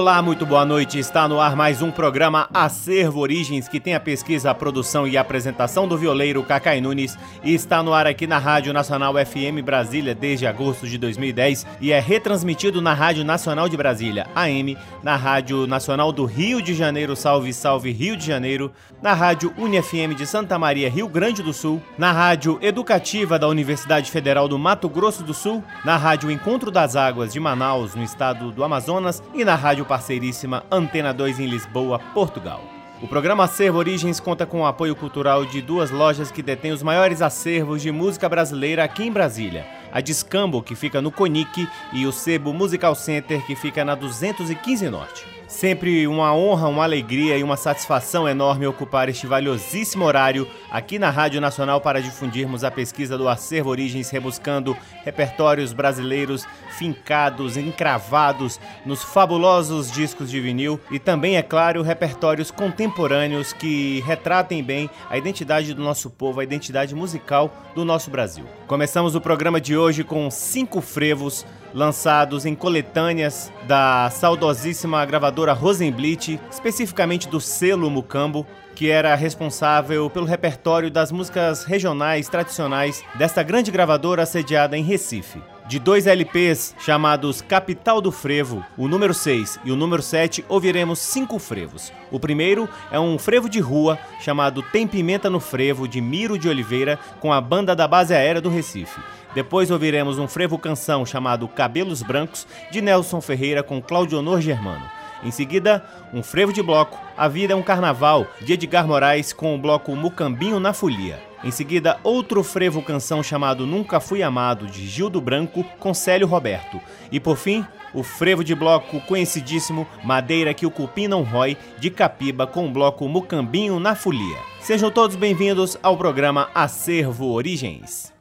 Olá, muito boa noite. Está no ar mais um programa Acervo Origens, que tem a pesquisa, a produção e a apresentação do violeiro Cacai Nunes e está no ar aqui na Rádio Nacional FM Brasília desde agosto de 2010 e é retransmitido na Rádio Nacional de Brasília, AM, na Rádio Nacional do Rio de Janeiro, Salve Salve Rio de Janeiro, na Rádio UniFM de Santa Maria, Rio Grande do Sul, na Rádio Educativa da Universidade Federal do Mato Grosso do Sul, na Rádio Encontro das Águas de Manaus, no estado do Amazonas e na Rádio parceiríssima Antena 2 em Lisboa, Portugal. O programa Acervo Origens conta com o apoio cultural de duas lojas que detêm os maiores acervos de música brasileira aqui em Brasília. A Discambo, que fica no Conic, e o Sebo Musical Center, que fica na 215 Norte. Sempre uma honra, uma alegria e uma satisfação enorme ocupar este valiosíssimo horário aqui na Rádio Nacional para difundirmos a pesquisa do Acervo Origens, rebuscando repertórios brasileiros fincados, encravados nos fabulosos discos de vinil e também, é claro, repertórios contemporâneos que retratem bem a identidade do nosso povo, a identidade musical do nosso Brasil. Começamos o programa de hoje com cinco frevos lançados em coletâneas da saudosíssima gravadora Rosenblit, especificamente do selo Mucambo, que era responsável pelo repertório das músicas regionais tradicionais desta grande gravadora sediada em Recife. De dois LPs chamados Capital do Frevo, o número 6 e o número 7, ouviremos cinco frevos. O primeiro é um frevo de rua chamado Tem Pimenta no Frevo, de Miro de Oliveira, com a banda da base aérea do Recife. Depois ouviremos um frevo canção chamado Cabelos Brancos, de Nelson Ferreira com Claudionor Germano. Em seguida, um frevo de bloco, A Vida é um Carnaval, de Edgar Moraes com o bloco Mucambinho na Folia. Em seguida, outro frevo canção chamado Nunca Fui Amado, de Gildo Branco com Célio Roberto. E por fim, o frevo de bloco conhecidíssimo Madeira que o Cupim não rói, de Capiba com o bloco Mucambinho na Folia. Sejam todos bem-vindos ao programa Acervo Origens.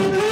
Thank you.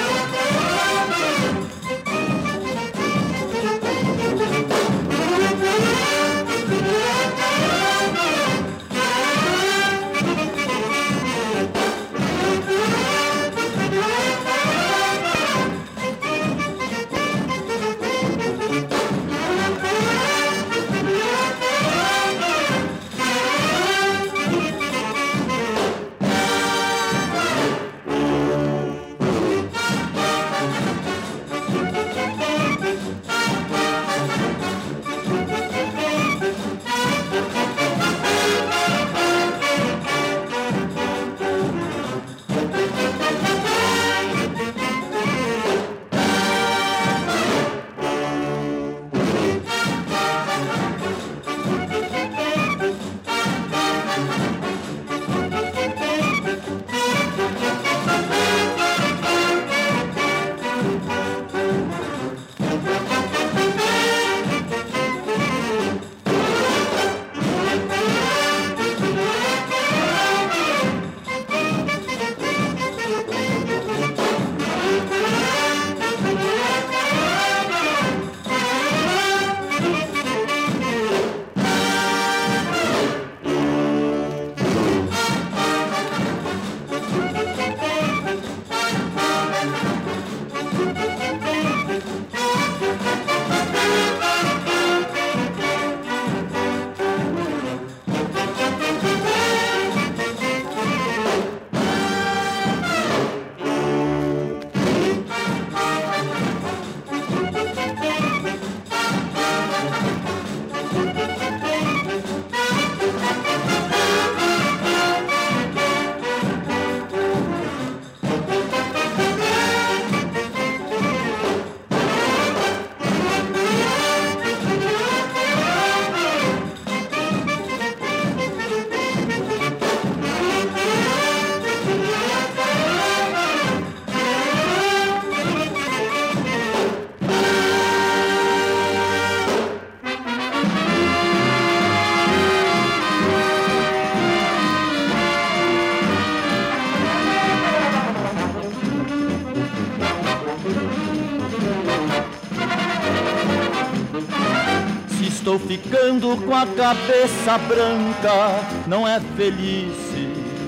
Estou ficando com a cabeça branca, não é feliz,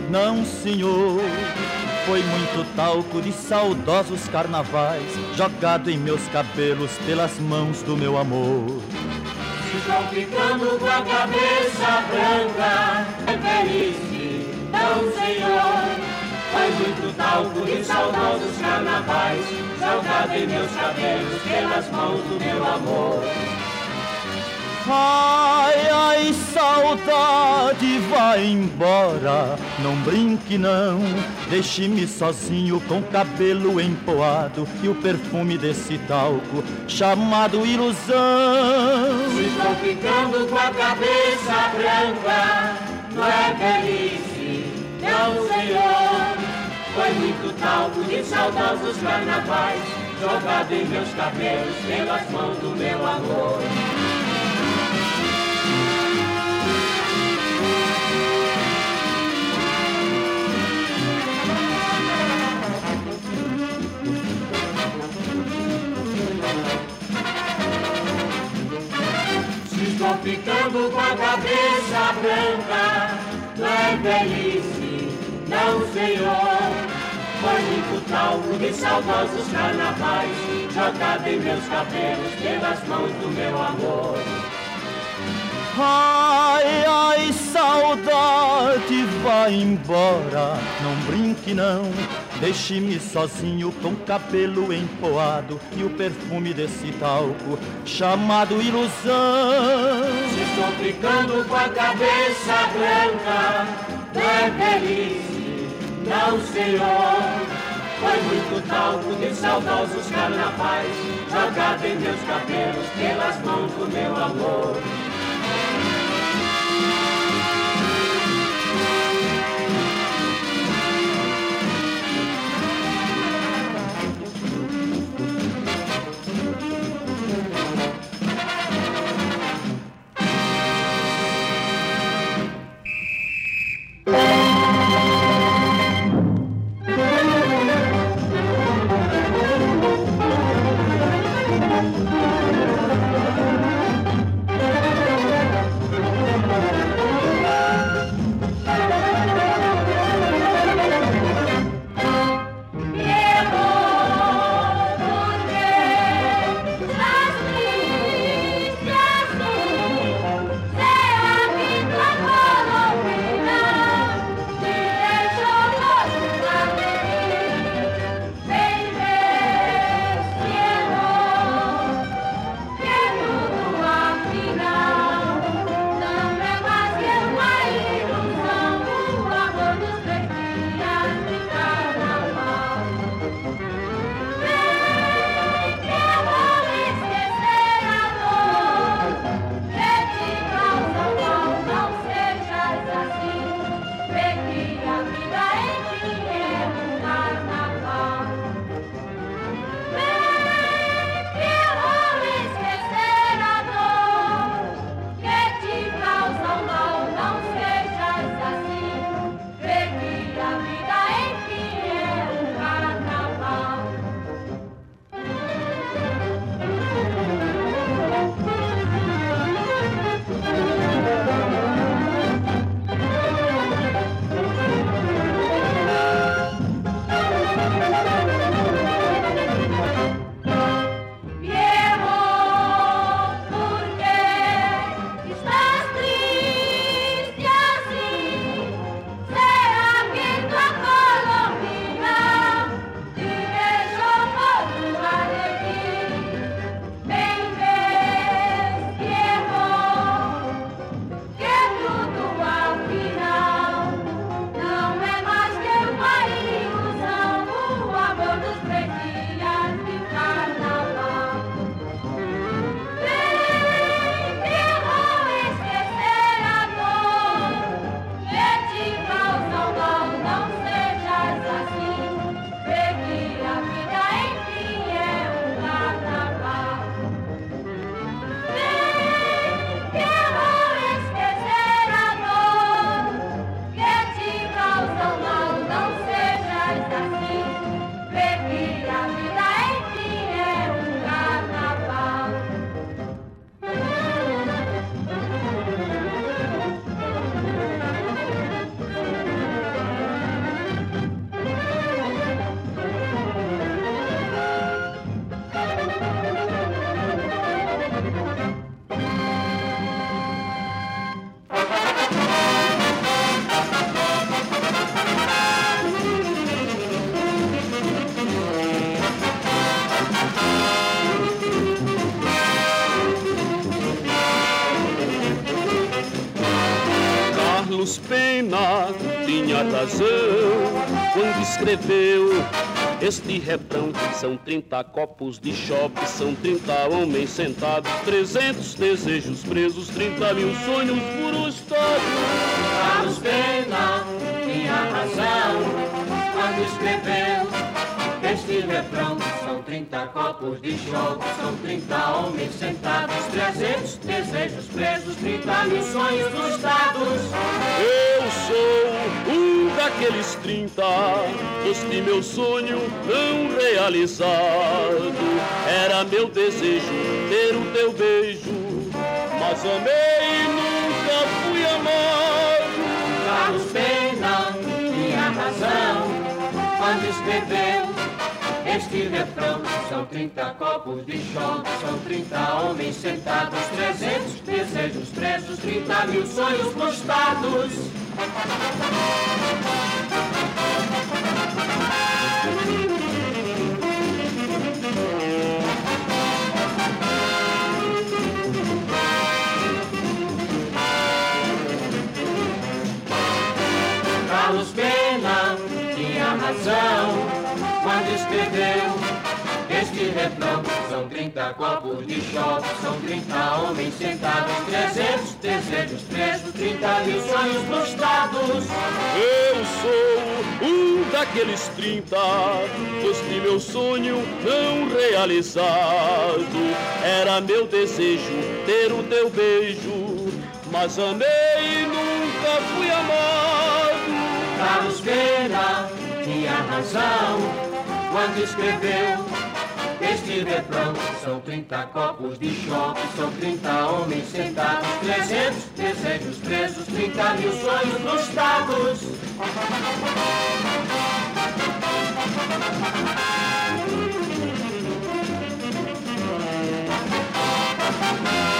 não senhor. Foi muito talco de saudosos carnavais jogado em meus cabelos pelas mãos do meu amor. Estou ficando com a cabeça branca, é feliz, não senhor. Foi muito talco de saudosos carnavais jogado em meus cabelos pelas mãos do meu amor. Ai, ai, saudade, vai embora, não brinque não, deixe-me sozinho com o cabelo empoado e o perfume desse talco chamado ilusão. Estou ficando com a cabeça branca, não é feliz, não senhor. Foi muito talco de saudosos carnavais jogado em meus cabelos pelas mãos do meu amor. Estou ficando com a cabeça branca, não é velhice, não senhor. Muito talco de saudosos carnavais, jogado em meus cabelos pelas mãos do meu amor. Ai, ai, saudade, vai embora, não brinque não. Deixe-me sozinho com cabelo empoado e o perfume desse talco chamado ilusão. Estou ficando com a cabeça branca, é feliz, não senhor. Foi muito talco de saudosos carnavais, jogado em meus cabelos pelas mãos do meu amor. Razão quando escreveu este refrão. São 30 copos de chope, são 30 homens sentados, 300 desejos presos, 30 mil sonhos frustrados. Carlos Pena tinha razão quando escreveu este refrão. São 30 copos de choque, são 30 homens sentados, 300 desejos presos, 30 mil sonhos frustrados. Eu sou um daqueles 30, este meu sonho não realizado. Era meu desejo ter o teu beijo, mas amei e nunca fui amado. Carlos Pena tinha razão quando escreveu este refrão. São 30 copos de choque, são 30 homens sentados, 300 desejos presos, 30 mil sonhos frustrados. Carlos Pena tinha razão refrão. São 30 copos de choque, são 30 homens sentados, 300 desejos presos, 30 mil sonhos frustrados. Eu sou um daqueles 30, este meu sonho não realizado. Era meu desejo ter o teu beijo, mas amei e nunca fui amado. Carlos Pena tinha razão quando escreveu deste refrão. São 30 copos de chope, são 30 homens sentados, 300 desejos presos, 30 mil sonhos frustrados. Música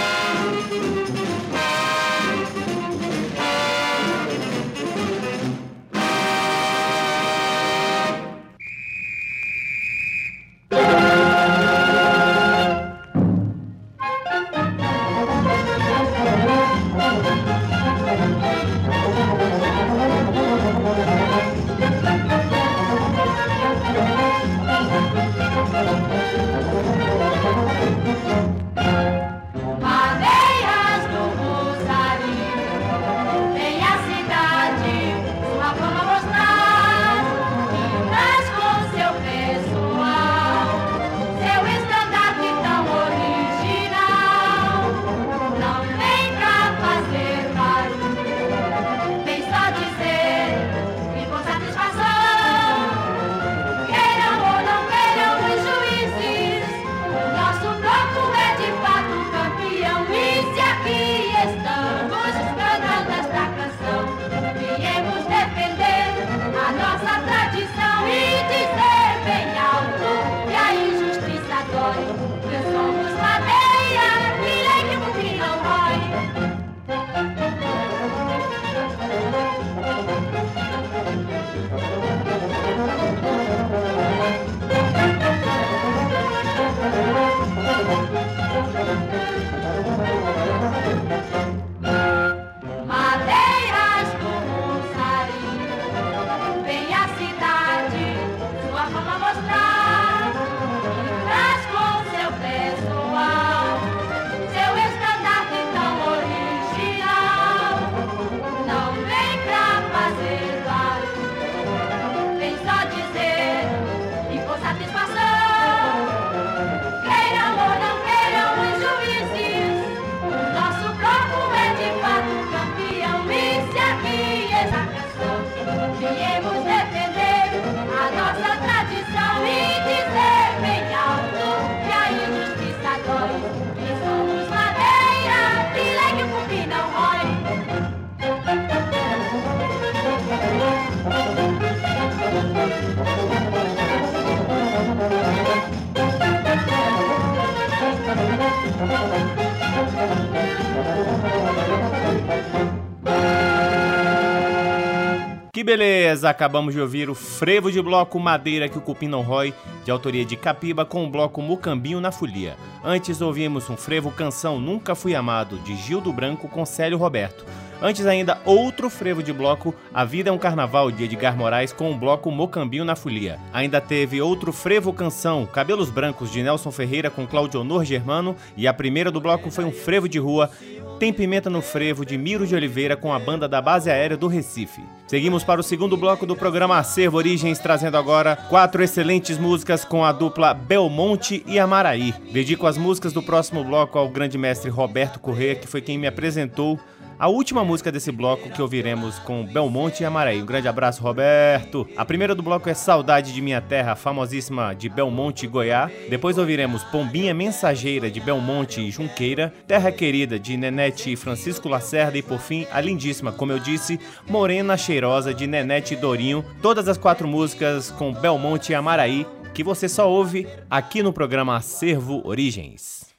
beleza! Acabamos de ouvir o frevo de bloco Madeira que o Cupim não rói, de autoria de Capiba, com o bloco Mucambinho na Folia. Antes ouvimos um frevo canção Nunca Fui Amado, de Gildo Branco com Célio Roberto. Antes ainda, outro frevo de bloco, A Vida é um Carnaval, de Edgar Moraes, com o bloco Mocambinho na Folia. Ainda teve outro frevo canção, Cabelos Brancos, de Nelson Ferreira, com Claudio Honor Germano, e a primeira do bloco foi um frevo de rua, tem Pimenta no Frevo, de Miro de Oliveira, com a banda da Base Aérea do Recife. Seguimos para o segundo bloco do programa Acervo Origens, trazendo agora quatro excelentes músicas com a dupla Belmonte e Amaraí. Dedico as músicas do próximo bloco ao grande mestre Roberto Corrêa, que foi quem me apresentou a última música desse bloco que ouviremos com Belmonte e Amarei. Um grande abraço, Roberto. A primeira do bloco é Saudade de Minha Terra, famosíssima de Belmonte e Goiás. Depois ouviremos Pombinha Mensageira de Belmonte e Junqueira, Terra Querida de Nenete e Francisco Lacerda e por fim a lindíssima, como eu disse, Morena Cheirosa de Nenete e Dorinho. Todas as quatro músicas com Belmonte e Amaraí que você só ouve aqui no programa Acervo Origens.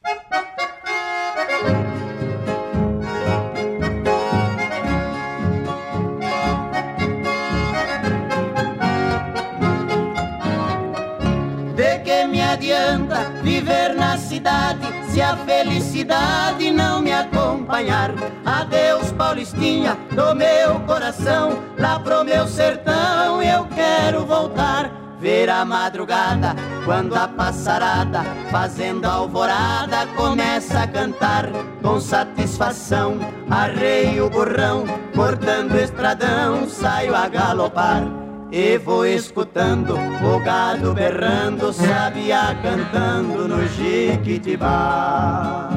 Adianta viver na cidade se a felicidade não me acompanhar. Adeus, Paulistinha, do meu coração, lá pro meu sertão eu quero voltar. Ver a madrugada, quando a passarada, fazendo alvorada, começa a cantar com satisfação. Arreio o burrão, cortando estradão, saio a galopar e vou escutando o gado berrando, sabia cantando no Jiquitibá.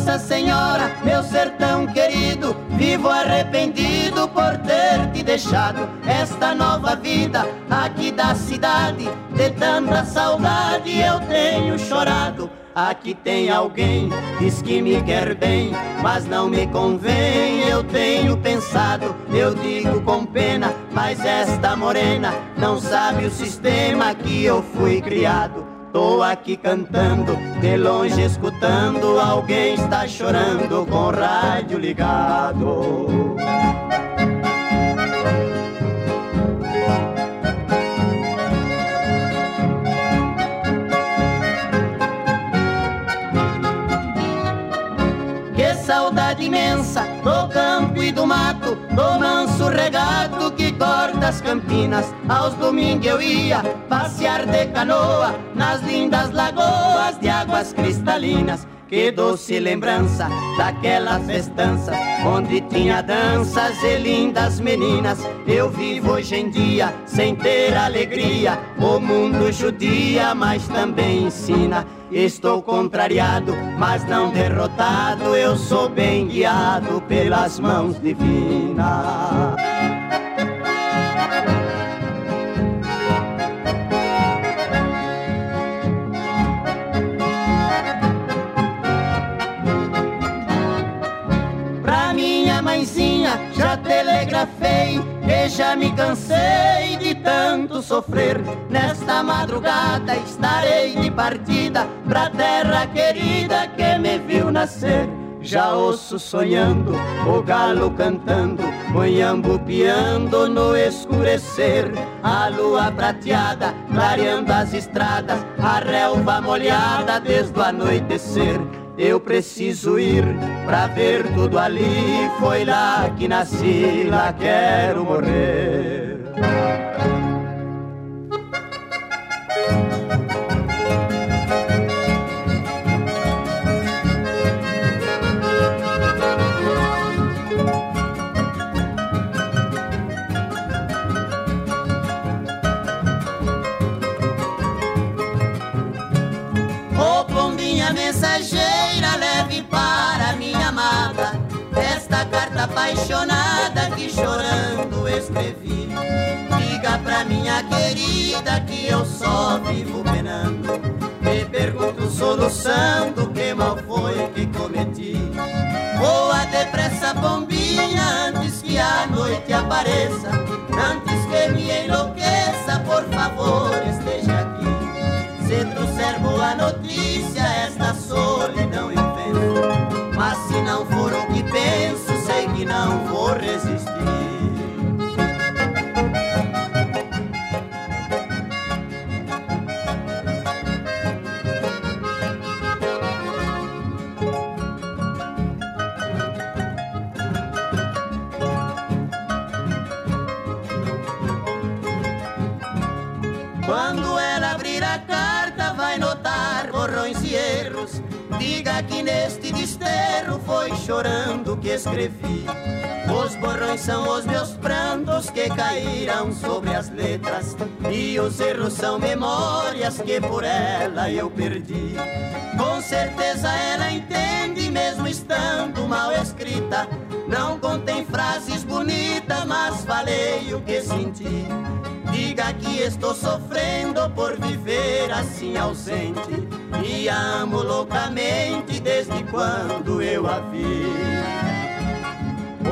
Nossa Senhora, meu sertão querido, vivo arrependido por ter te deixado esta nova vida aqui da cidade de tanta saudade eu tenho chorado. Aqui tem alguém, diz que me quer bem, mas não me convém. Eu tenho pensado, eu digo com pena, mas esta morena não sabe o sistema que eu fui criado. Tô aqui cantando, de longe escutando, alguém está chorando com o rádio ligado. E do mato, do manso regato que corta as campinas. Aos domingos eu ia passear de canoa nas lindas lagoas de águas cristalinas. Que doce lembrança daquela festança onde tinha danças e lindas meninas. Eu vivo hoje em dia sem ter alegria. O mundo judia, mas também ensina Estou contrariado, mas não derrotado. Eu sou bem guiado pelas mãos divinas. Telegrafei que já me cansei de tanto sofrer. Nesta madrugada estarei de partida pra terra querida que me viu nascer. Já ouço sonhando, o galo cantando, monhambo piando no escurecer. A lua prateada, clareando as estradas, a relva molhada desde o anoitecer. Eu preciso ir pra ver tudo ali. Foi lá que nasci, lá quero morrer. ferida que eu só vivo penando. Me pergunto solução do que mal foi que cometi. Voa depressa, bombinha, antes que a noite apareça. Antes que me enlouqueça, por favor, esteja aqui. Se trouxer boa notícia, esta solidão intensa. Mas se não for o Diga que neste desterro foi chorando que escrevi. Os borrões são os meus prantos que caíram sobre as letras. E os erros são memórias que por ela eu perdi. Com certeza ela entende, mesmo estando mal escrita. Não contém frases bonitas, mas falei o que senti. Diga que estou sofrendo por viver assim ausente. E amo loucamente desde quando eu a vi.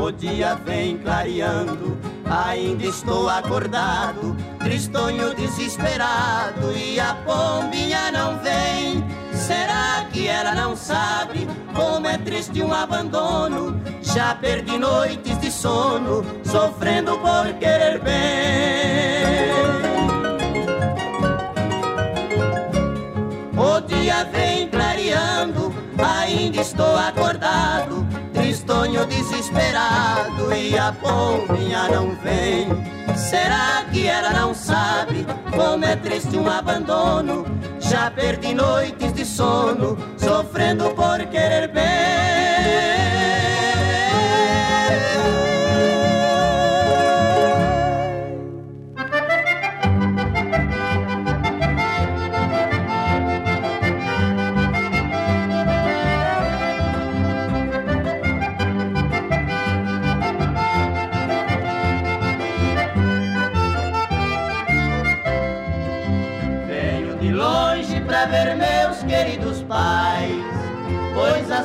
O dia vem clareando, ainda estou acordado, tristonho desesperado e a pombinha não vem. Será que ela não sabe como é triste um abandono? Já perdi noites de sono, sofrendo por querer bem. O dia vem clareando, ainda estou acordado, tristonho desesperado e a pombinha não vem. Será que ela não sabe como é triste um abandono? Já perdi noites de sono, sofrendo por querer bem.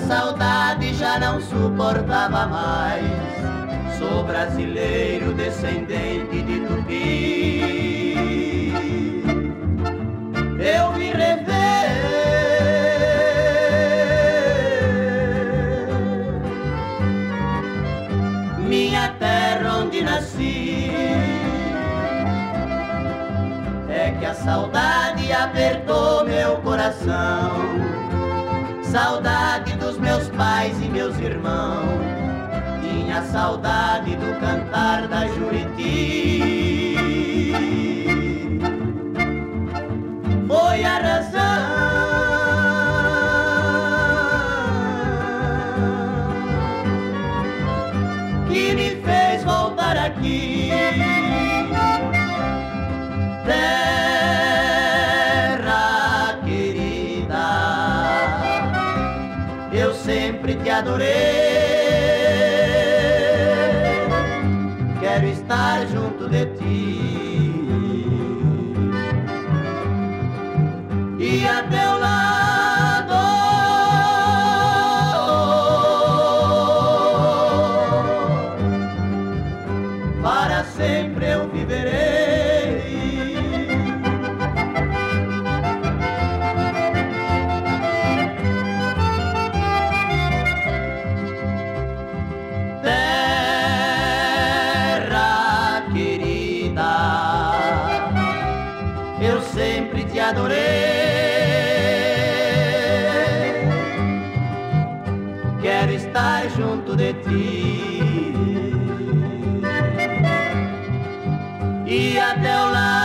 Saudade já não suportava mais. Sou brasileiro, descendente da Juriti. Teu lado.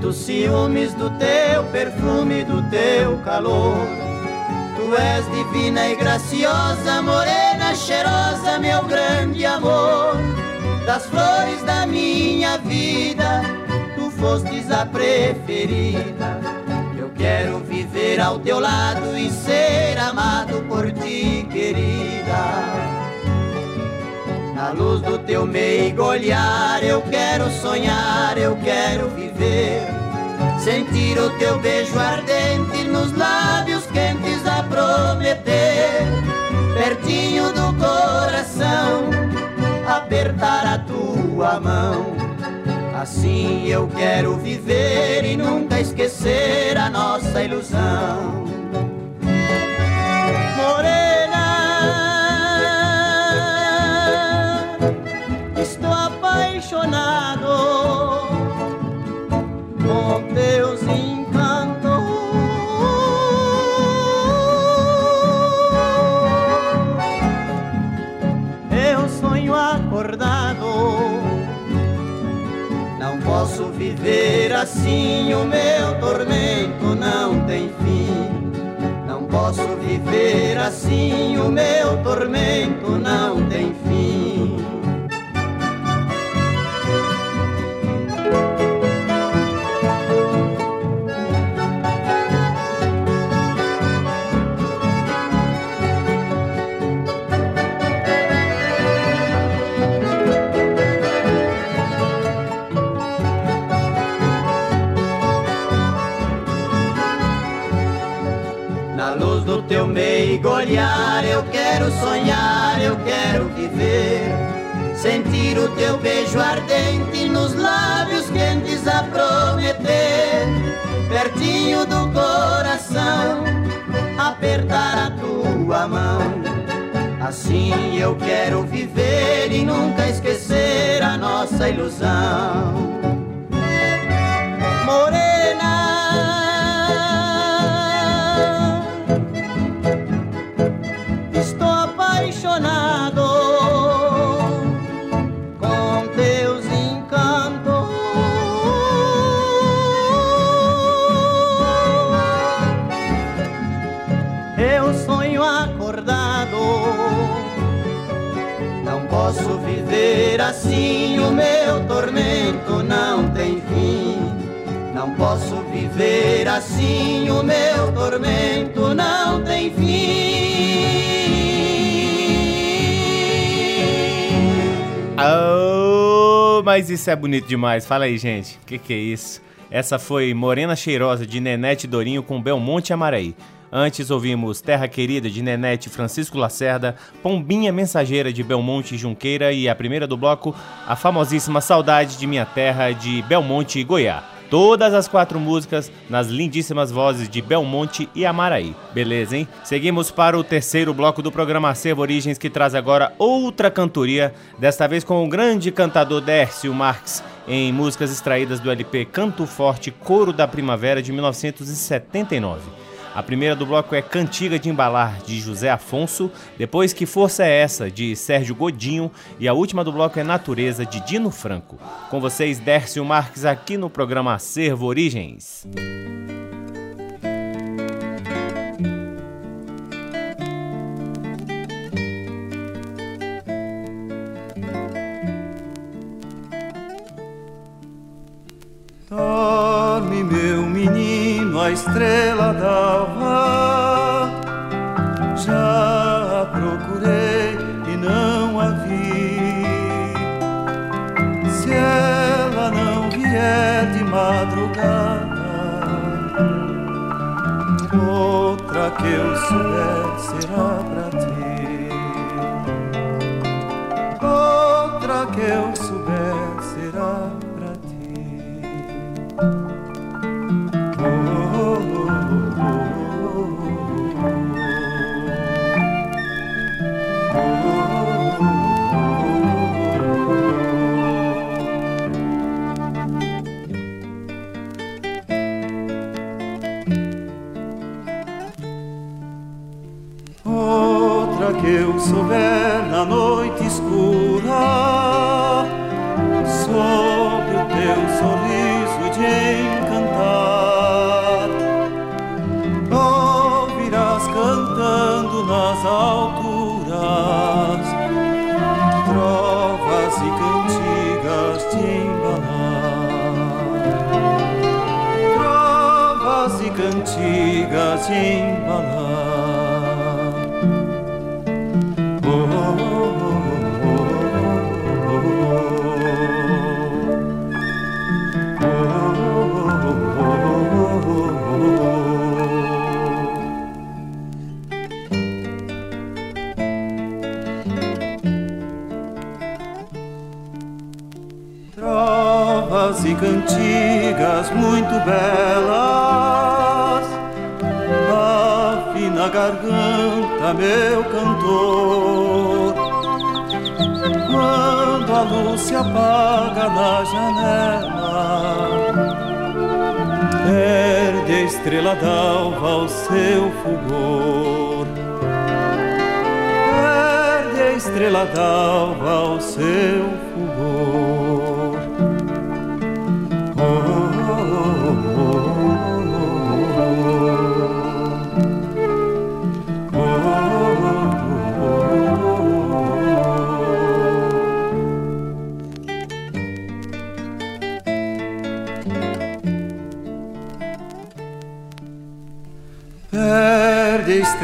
Sinto ciúmes do teu perfume, do teu calor. Tu és divina e graciosa, morena, cheirosa, meu grande amor. Das flores da minha vida, tu fostes a preferida. Eu quero viver ao teu lado e ser amado por ti, querida. Na luz do teu meigo olhar, eu quero sonhar, eu quero viver. Sentir o teu beijo ardente nos lábios quentes a prometer, pertinho do coração, apertar a tua mão. Assim eu quero viver e nunca esquecer a nossa ilusão. O meu tormento não tem fim. Não posso viver assim, o meu mas isso é bonito demais. Fala aí, gente. O que, que é isso? Essa foi Morena Cheirosa de Nenete Dorinho com Belmonte Amaraí. Antes ouvimos Terra Querida de Nenete Francisco Lacerda, Pombinha Mensageira de Belmonte Junqueira e a primeira do bloco, a famosíssima Saudade de Minha Terra de Belmonte Goiás. Todas as quatro músicas nas lindíssimas vozes de Belmonte e Amaraí. Beleza, hein? Seguimos para o terceiro bloco do programa Acervo Origens, que traz agora outra cantoria, desta vez com o grande cantador Dércio Marques, em músicas extraídas do LP Canto Forte Coro da Primavera de 1979. A primeira do bloco é Cantiga de Embalar, de José Afonso, depois Que Força é Essa, de Sérgio Godinho, e a última do bloco é Natureza, de Dino Franco. Com vocês, Dércio Marques, aqui no programa Acervo Origens. Meu menino, a estrela d'alva. Já a procurei e não a vi. Se ela não vier de madrugada, outra que eu souber será pra ti. Outra que eu souber será souber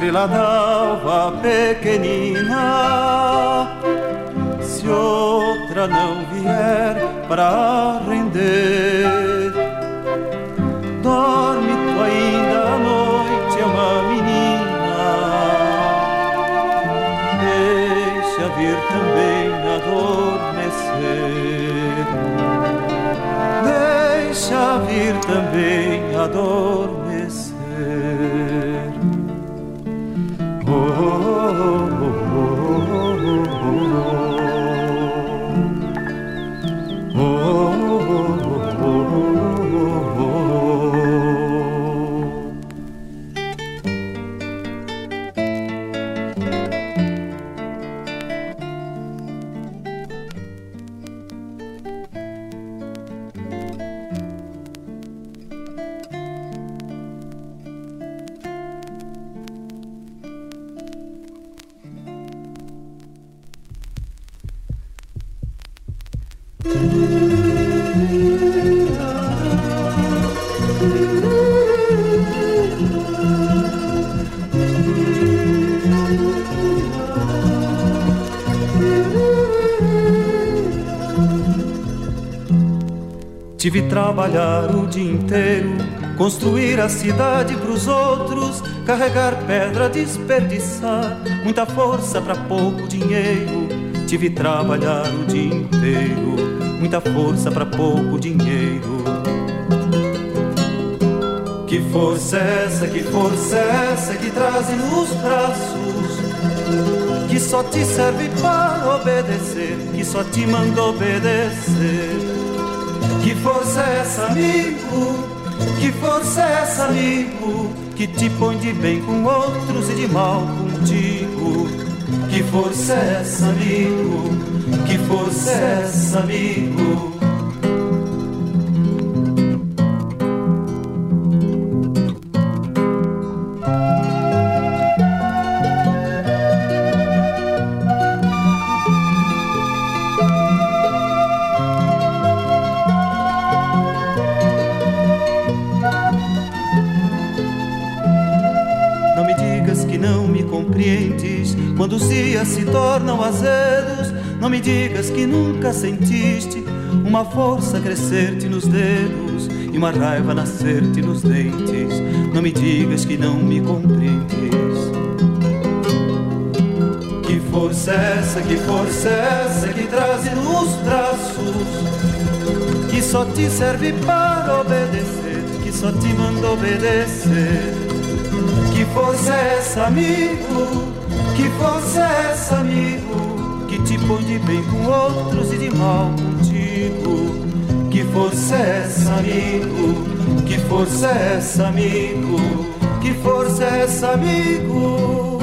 Perde a estrela d'alva pequenina Se outra não vier para render. Dorme tu ainda à noite, é uma menina. Deixa vir também adormecer. Deixa vir também adormecer oh, trabalhar o dia inteiro, construir a cidade pros outros, carregar pedra, desperdiçar, muita força pra pouco dinheiro. Tive trabalhar o dia inteiro, muita força pra pouco dinheiro. Que força é essa, que força é essa que traz nos braços? Que só te serve para obedecer, que só te manda obedecer. Que força é essa, amigo? Que força é essa, amigo? Que te põe de bem com outros e de mal contigo. Que força é essa, amigo? Que força é essa, amigo? Digas que nunca sentiste uma força crescer-te nos dedos e uma raiva nascer-te nos dentes. Não me digas que não me compreendes. Que força é essa, que força é essa que traz nos braços? Que só te serve para obedecer, que só te manda obedecer. Que força é essa, amigo? Que força é essa, amigo? Põe de bem com outros e de mal contigo. Que força é essa, amigo? Que força é essa, amigo? Que força é essa, amigo?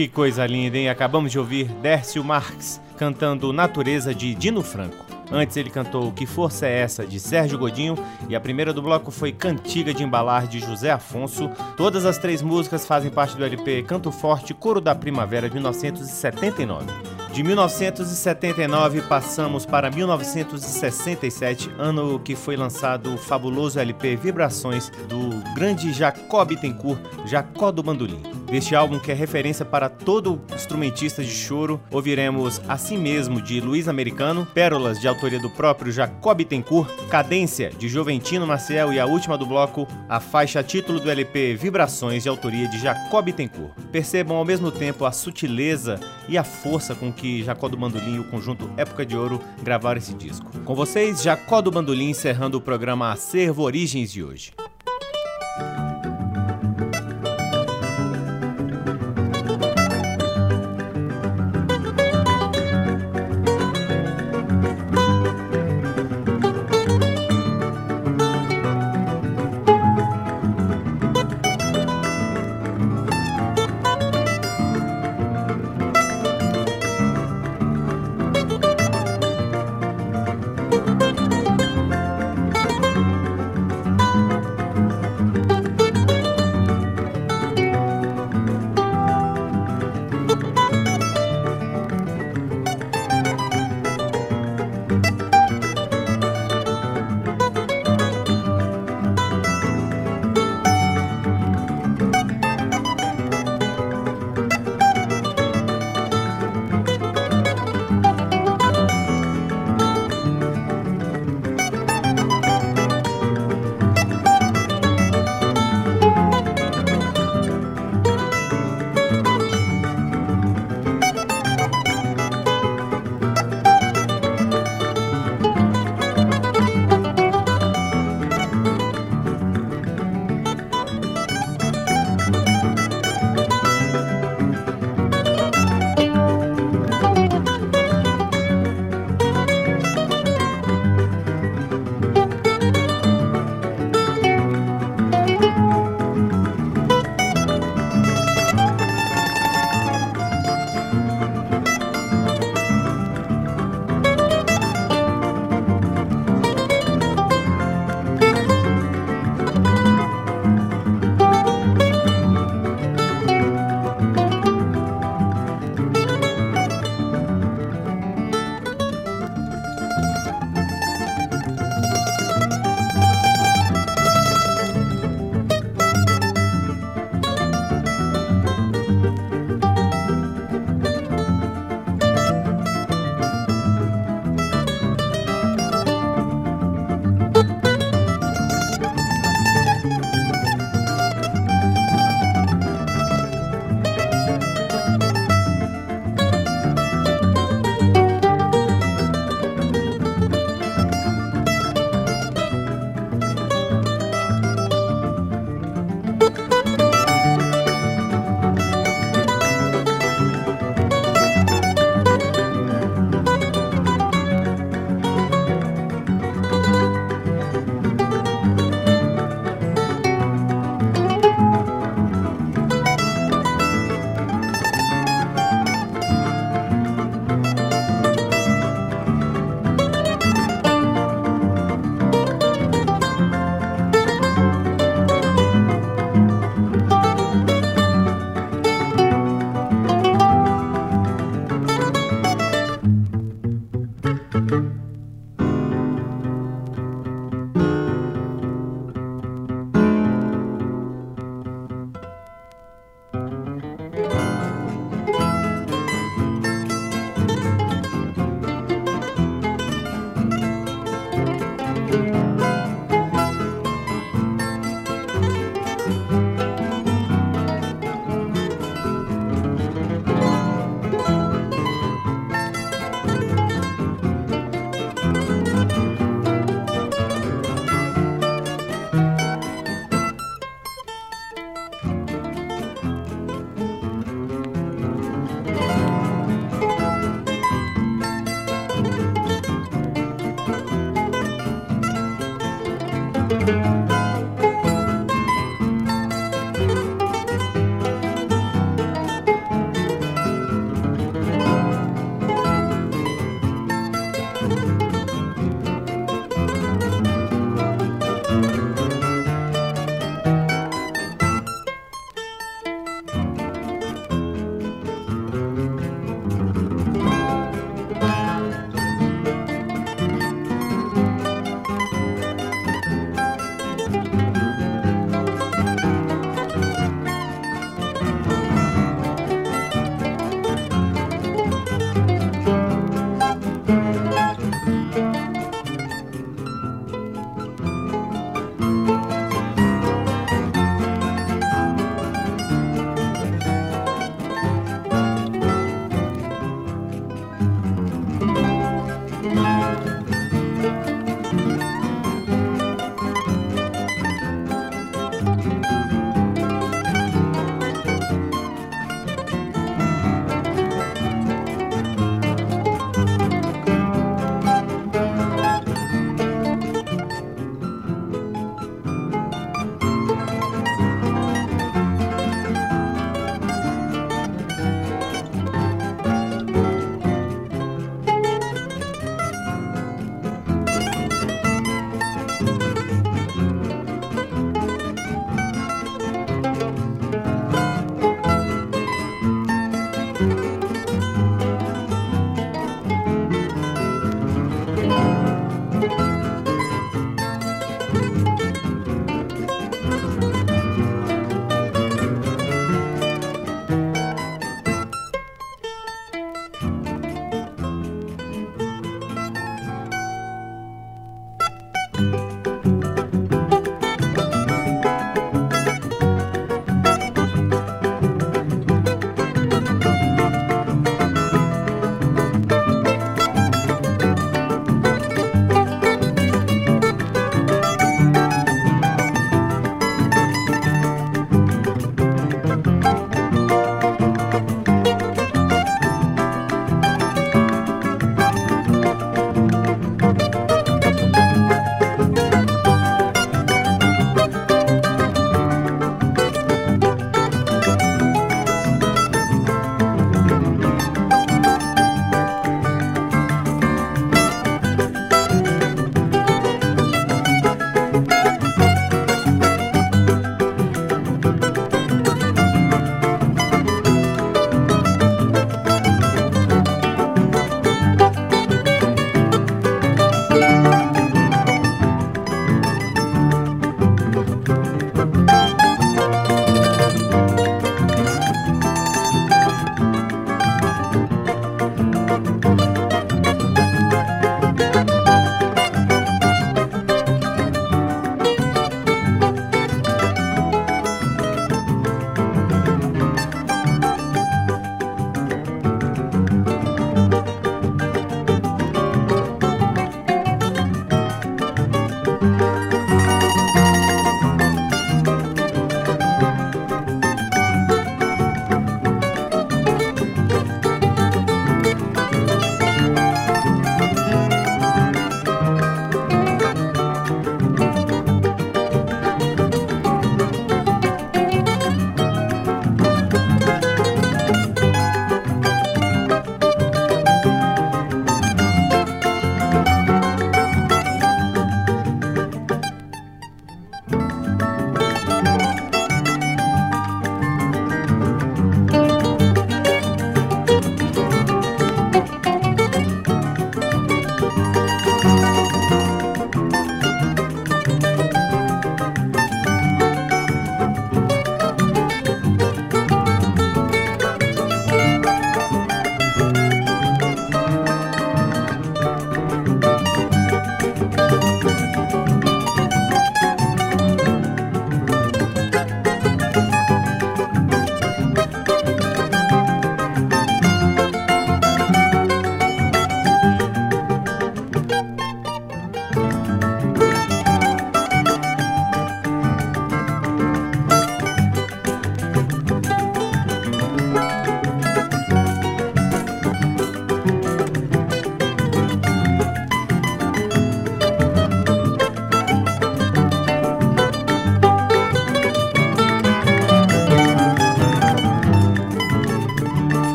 Que coisa linda, hein? Acabamos de ouvir Dércio Marques cantando Natureza de Dino Franco. Antes ele cantou Que Força é Essa, de Sérgio Godinho, e a primeira do bloco foi Cantiga de Embalar, de José Afonso. Todas as três músicas fazem parte do LP Canto Forte Coro da Primavera, de 1979. De 1979 passamos para 1967, ano que foi lançado o fabuloso LP Vibrações do grande Jacob Bittencourt, Jacó do Bandolim. Deste álbum, que é referência para todo instrumentista de choro, ouviremos Assim Mesmo, de Luiz Americano, Pérolas, de autoria do próprio Jacob Bittencourt, Cadência, de Joventino Maciel e a última do bloco, a faixa título do LP Vibrações, de autoria de Jacob Bittencourt. Percebam ao mesmo tempo a sutileza e a força com que Jacó do Bandolim e o conjunto Época de Ouro gravaram esse disco. Com vocês, Jacó do Bandolim encerrando o programa Acervo Origens de hoje.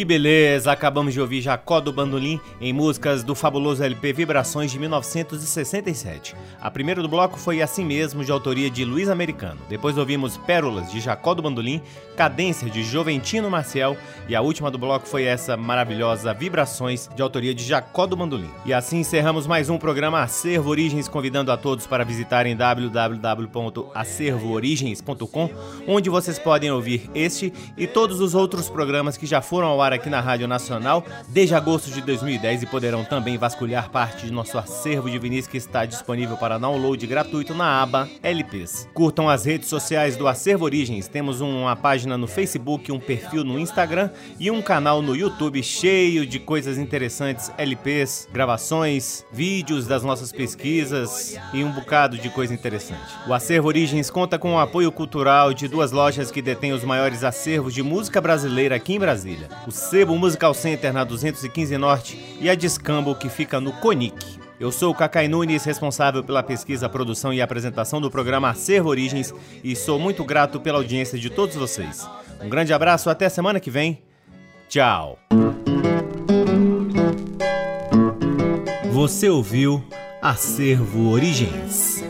Que beleza! Acabamos de ouvir Jacó do Bandolim em músicas do fabuloso LP Vibrações de 1967. A primeira do bloco foi Assim Mesmo, de autoria de Luiz Americano. Depois ouvimos Pérolas de Jacó do Bandolim, Cadência de Joventino Marcial e a última do bloco foi essa maravilhosa Vibrações de autoria de Jacó do Bandolim. E assim encerramos mais um programa Acervo Origens, convidando a todos para visitarem www.acervoorigens.com, onde vocês podem ouvir este e todos os outros programas que já foram ao ar aqui na Rádio Nacional desde agosto de 2010 e poderão também vasculhar parte de nosso acervo de vinis que está disponível para download gratuito na aba LPs. Curtam as redes sociais do Acervo Origens, temos uma página no Facebook, um perfil no Instagram e um canal no YouTube cheio de coisas interessantes, LPs, gravações, vídeos das nossas pesquisas e um bocado de coisa interessante. O Acervo Origens conta com o apoio cultural de duas lojas que detêm os maiores acervos de música brasileira aqui em Brasília o Sebo Musical Center na 215 Norte e a Discambo que fica no Conic. Eu sou o Cacai Nunes, responsável pela pesquisa, produção e apresentação do programa Acervo Origens e sou muito grato pela audiência de todos vocês. Um grande abraço, até semana que vem. Tchau. Você ouviu Acervo Origens.